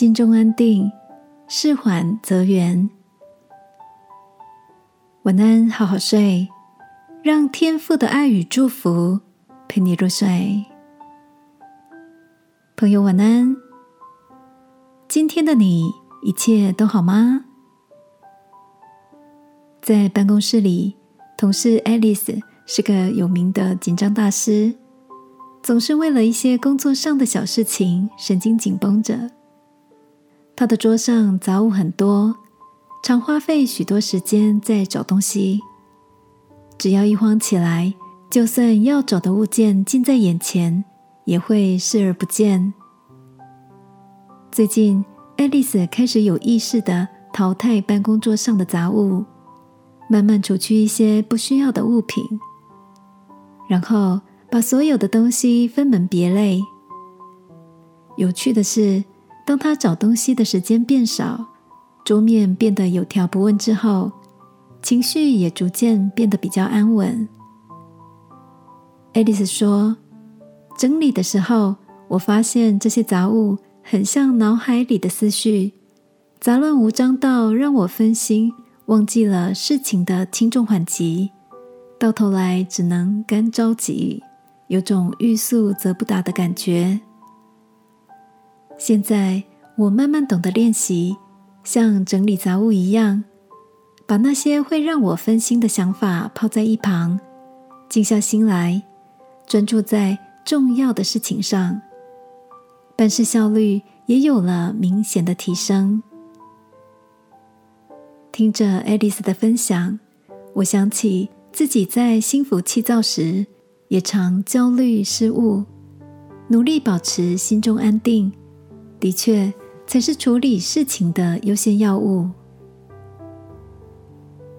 心中安定，事缓则圆。晚安，好好睡，让天父的爱与祝福陪你入睡。朋友，晚安。今天的你一切都好吗？在办公室里，同事 Alice 是个有名的紧张大师，总是为了一些工作上的小事情神经紧绷着。他的桌上杂物很多，常花费许多时间在找东西。只要一慌起来，就算要找的物件近在眼前。也会视而不见。最近，爱丽丝开始有意识的淘汰办公桌上的杂物，慢慢除去一些不需要的物品，然后把所有的东西分门别类。有趣的是，当他找东西的时间变少，桌面变得有条不紊之后，情绪也逐渐变得比较安稳。爱丽丝说。整理的时候，我发现这些杂物很像脑海里的思绪，杂乱无章到让我分心，忘记了事情的轻重缓急，到头来只能干着急，有种欲速则不达的感觉。现在我慢慢懂得练习，像整理杂物一样，把那些会让我分心的想法抛在一旁，静下心来，专注在。重要的事情上，办事效率也有了明显的提升。听着爱丽丝的分享，我想起自己在心浮气躁时，也常焦虑失误。努力保持心中安定，的确才是处理事情的优先要务。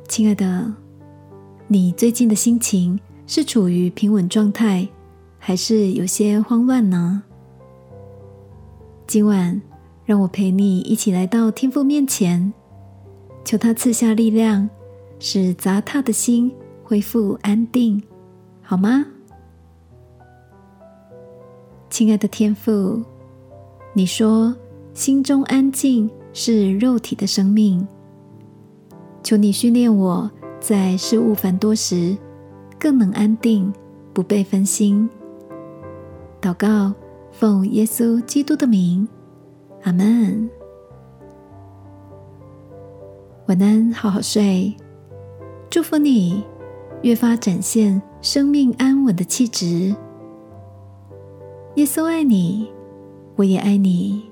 亲爱的，你最近的心情是处于平稳状态？还是有些慌乱呢。今晚，让我陪你一起来到天父面前，求他赐下力量，使杂沓的心恢复安定，好吗？亲爱的天父，你说心中安静是肉体的生命，求你训练我在事物繁多时，更能安定，不被分心。祷告，奉耶稣基督的名，阿门。晚安，好好睡。祝福你，越发展现生命安稳的气质。耶稣爱你，我也爱你。